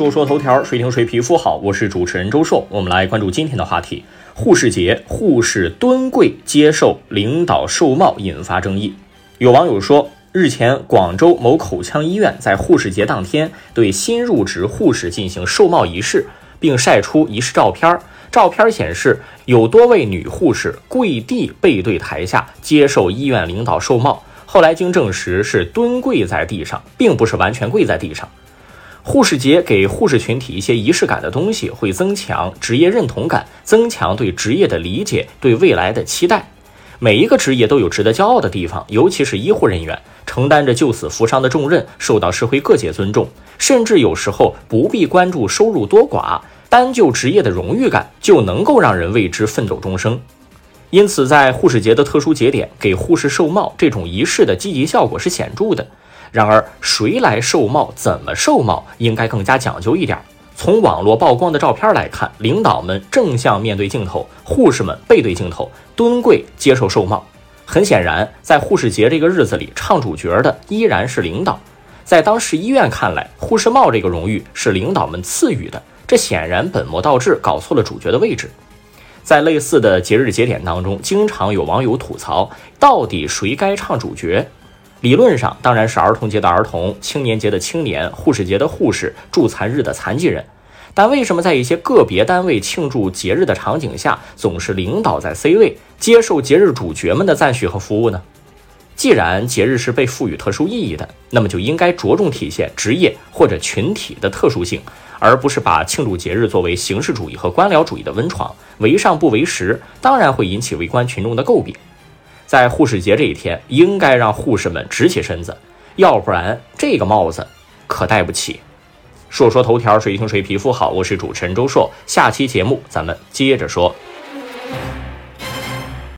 说说头条，谁听谁皮肤好。我是主持人周硕，我们来关注今天的话题：护士节，护士蹲跪接受领导授帽引发争议。有网友说，日前广州某口腔医院在护士节当天对新入职护士进行授帽仪式，并晒出仪式照片。照片显示，有多位女护士跪地背对台下接受医院领导授帽。后来经证实是蹲跪在地上，并不是完全跪在地上。护士节给护士群体一些仪式感的东西，会增强职业认同感，增强对职业的理解，对未来的期待。每一个职业都有值得骄傲的地方，尤其是医护人员，承担着救死扶伤的重任，受到社会各界尊重，甚至有时候不必关注收入多寡，单就职业的荣誉感就能够让人为之奋斗终生。因此，在护士节的特殊节点，给护士授帽这种仪式的积极效果是显著的。然而，谁来授帽、怎么授帽，应该更加讲究一点。从网络曝光的照片来看，领导们正向面对镜头，护士们背对镜头，蹲跪接受授帽。很显然，在护士节这个日子里，唱主角的依然是领导。在当时医院看来，护士帽这个荣誉是领导们赐予的，这显然本末倒置，搞错了主角的位置。在类似的节日节点当中，经常有网友吐槽，到底谁该唱主角？理论上当然是儿童节的儿童、青年节的青年、护士节的护士、助残日的残疾人。但为什么在一些个别单位庆祝节日的场景下，总是领导在 C 位，接受节日主角们的赞许和服务呢？既然节日是被赋予特殊意义的，那么就应该着重体现职业或者群体的特殊性。而不是把庆祝节日作为形式主义和官僚主义的温床，为上不为实，当然会引起围观群众的诟病。在护士节这一天，应该让护士们直起身子，要不然这个帽子可戴不起。说说头条，谁听谁皮肤好，我是主持人周硕，下期节目咱们接着说。